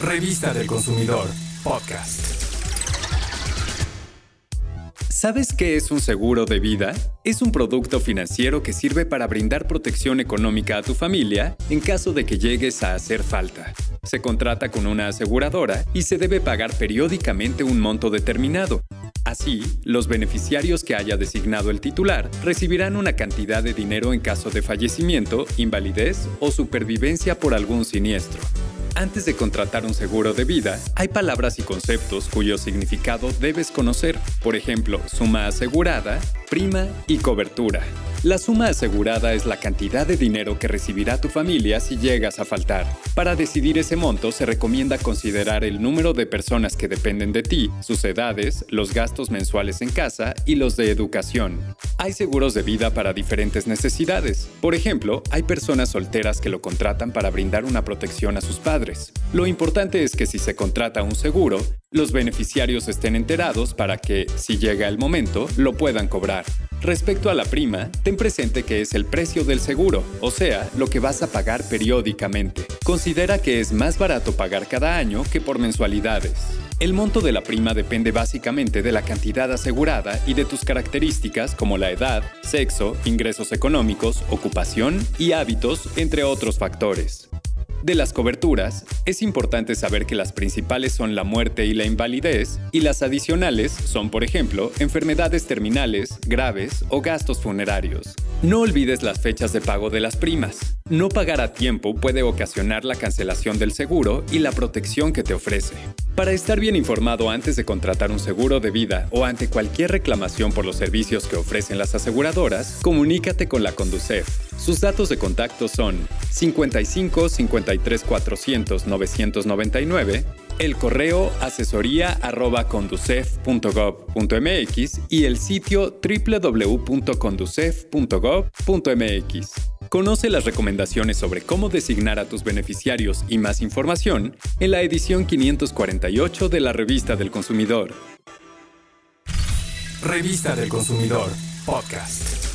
Revista del Consumidor, podcast. ¿Sabes qué es un seguro de vida? Es un producto financiero que sirve para brindar protección económica a tu familia en caso de que llegues a hacer falta. Se contrata con una aseguradora y se debe pagar periódicamente un monto determinado. Así, los beneficiarios que haya designado el titular recibirán una cantidad de dinero en caso de fallecimiento, invalidez o supervivencia por algún siniestro. Antes de contratar un seguro de vida, hay palabras y conceptos cuyo significado debes conocer, por ejemplo, suma asegurada, prima y cobertura. La suma asegurada es la cantidad de dinero que recibirá tu familia si llegas a faltar. Para decidir ese monto se recomienda considerar el número de personas que dependen de ti, sus edades, los gastos mensuales en casa y los de educación. Hay seguros de vida para diferentes necesidades. Por ejemplo, hay personas solteras que lo contratan para brindar una protección a sus padres. Lo importante es que si se contrata un seguro, los beneficiarios estén enterados para que, si llega el momento, lo puedan cobrar. Respecto a la prima, ten presente que es el precio del seguro, o sea, lo que vas a pagar periódicamente. Considera que es más barato pagar cada año que por mensualidades. El monto de la prima depende básicamente de la cantidad asegurada y de tus características como la edad, sexo, ingresos económicos, ocupación y hábitos, entre otros factores. De las coberturas, es importante saber que las principales son la muerte y la invalidez, y las adicionales son, por ejemplo, enfermedades terminales, graves o gastos funerarios. No olvides las fechas de pago de las primas. No pagar a tiempo puede ocasionar la cancelación del seguro y la protección que te ofrece. Para estar bien informado antes de contratar un seguro de vida o ante cualquier reclamación por los servicios que ofrecen las aseguradoras, comunícate con la Conducef. Sus datos de contacto son 55 53 400 999, el correo asesoría arroba conducef.gov.mx y el sitio www.conducef.gov.mx. Conoce las recomendaciones sobre cómo designar a tus beneficiarios y más información en la edición 548 de la Revista del Consumidor. Revista del Consumidor, podcast.